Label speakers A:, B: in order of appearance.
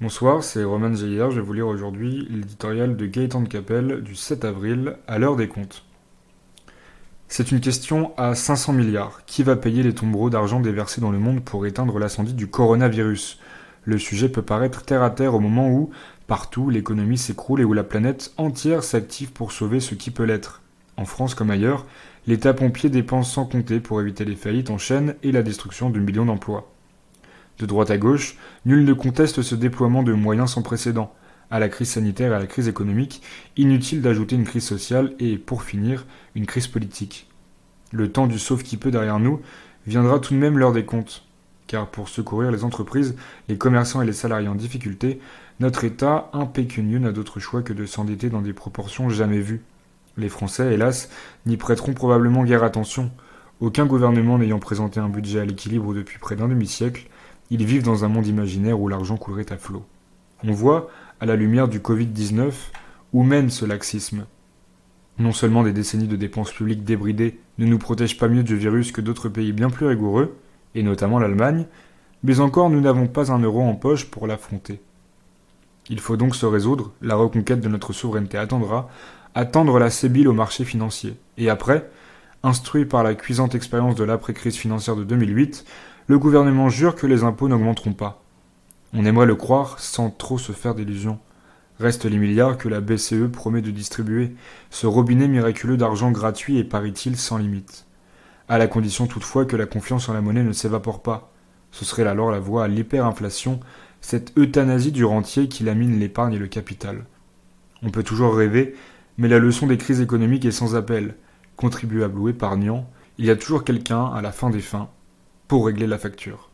A: Bonsoir, c'est Roman Zeyer. Je vais vous lire aujourd'hui l'éditorial de Gaëtan de Capelle du 7 avril à l'heure des comptes. C'est une question à 500 milliards. Qui va payer les tombereaux d'argent déversés dans le monde pour éteindre l'incendie du coronavirus? Le sujet peut paraître terre à terre au moment où, partout, l'économie s'écroule et où la planète entière s'active pour sauver ce qui peut l'être. En France comme ailleurs, l'État pompier dépense sans compter pour éviter les faillites en chaîne et la destruction de millions d'emplois. De droite à gauche, nul ne conteste ce déploiement de moyens sans précédent. À la crise sanitaire et à la crise économique, inutile d'ajouter une crise sociale et, pour finir, une crise politique. Le temps du sauve qui peut derrière nous viendra tout de même l'heure des comptes. Car pour secourir les entreprises, les commerçants et les salariés en difficulté, notre État impécunieux n'a d'autre choix que de s'endetter dans des proportions jamais vues. Les Français, hélas, n'y prêteront probablement guère attention. Aucun gouvernement n'ayant présenté un budget à l'équilibre depuis près d'un demi-siècle, ils vivent dans un monde imaginaire où l'argent coulerait à flot. On voit, à la lumière du Covid-19, où mène ce laxisme. Non seulement des décennies de dépenses publiques débridées ne nous protègent pas mieux du virus que d'autres pays bien plus rigoureux, et notamment l'Allemagne, mais encore nous n'avons pas un euro en poche pour l'affronter. Il faut donc se résoudre, la reconquête de notre souveraineté attendra, attendre la sébile au marché financier, et après, instruit par la cuisante expérience de l'après-crise financière de 2008, le gouvernement jure que les impôts n'augmenteront pas. On aimerait le croire sans trop se faire d'illusions. Restent les milliards que la BCE promet de distribuer, ce robinet miraculeux d'argent gratuit et paraît-il sans limite. À la condition toutefois que la confiance en la monnaie ne s'évapore pas. Ce serait alors la voie à l'hyperinflation, cette euthanasie du rentier qui lamine l'épargne et le capital. On peut toujours rêver, mais la leçon des crises économiques est sans appel. Contribuable ou épargnant, il y a toujours quelqu'un, à la fin des fins, pour régler la facture.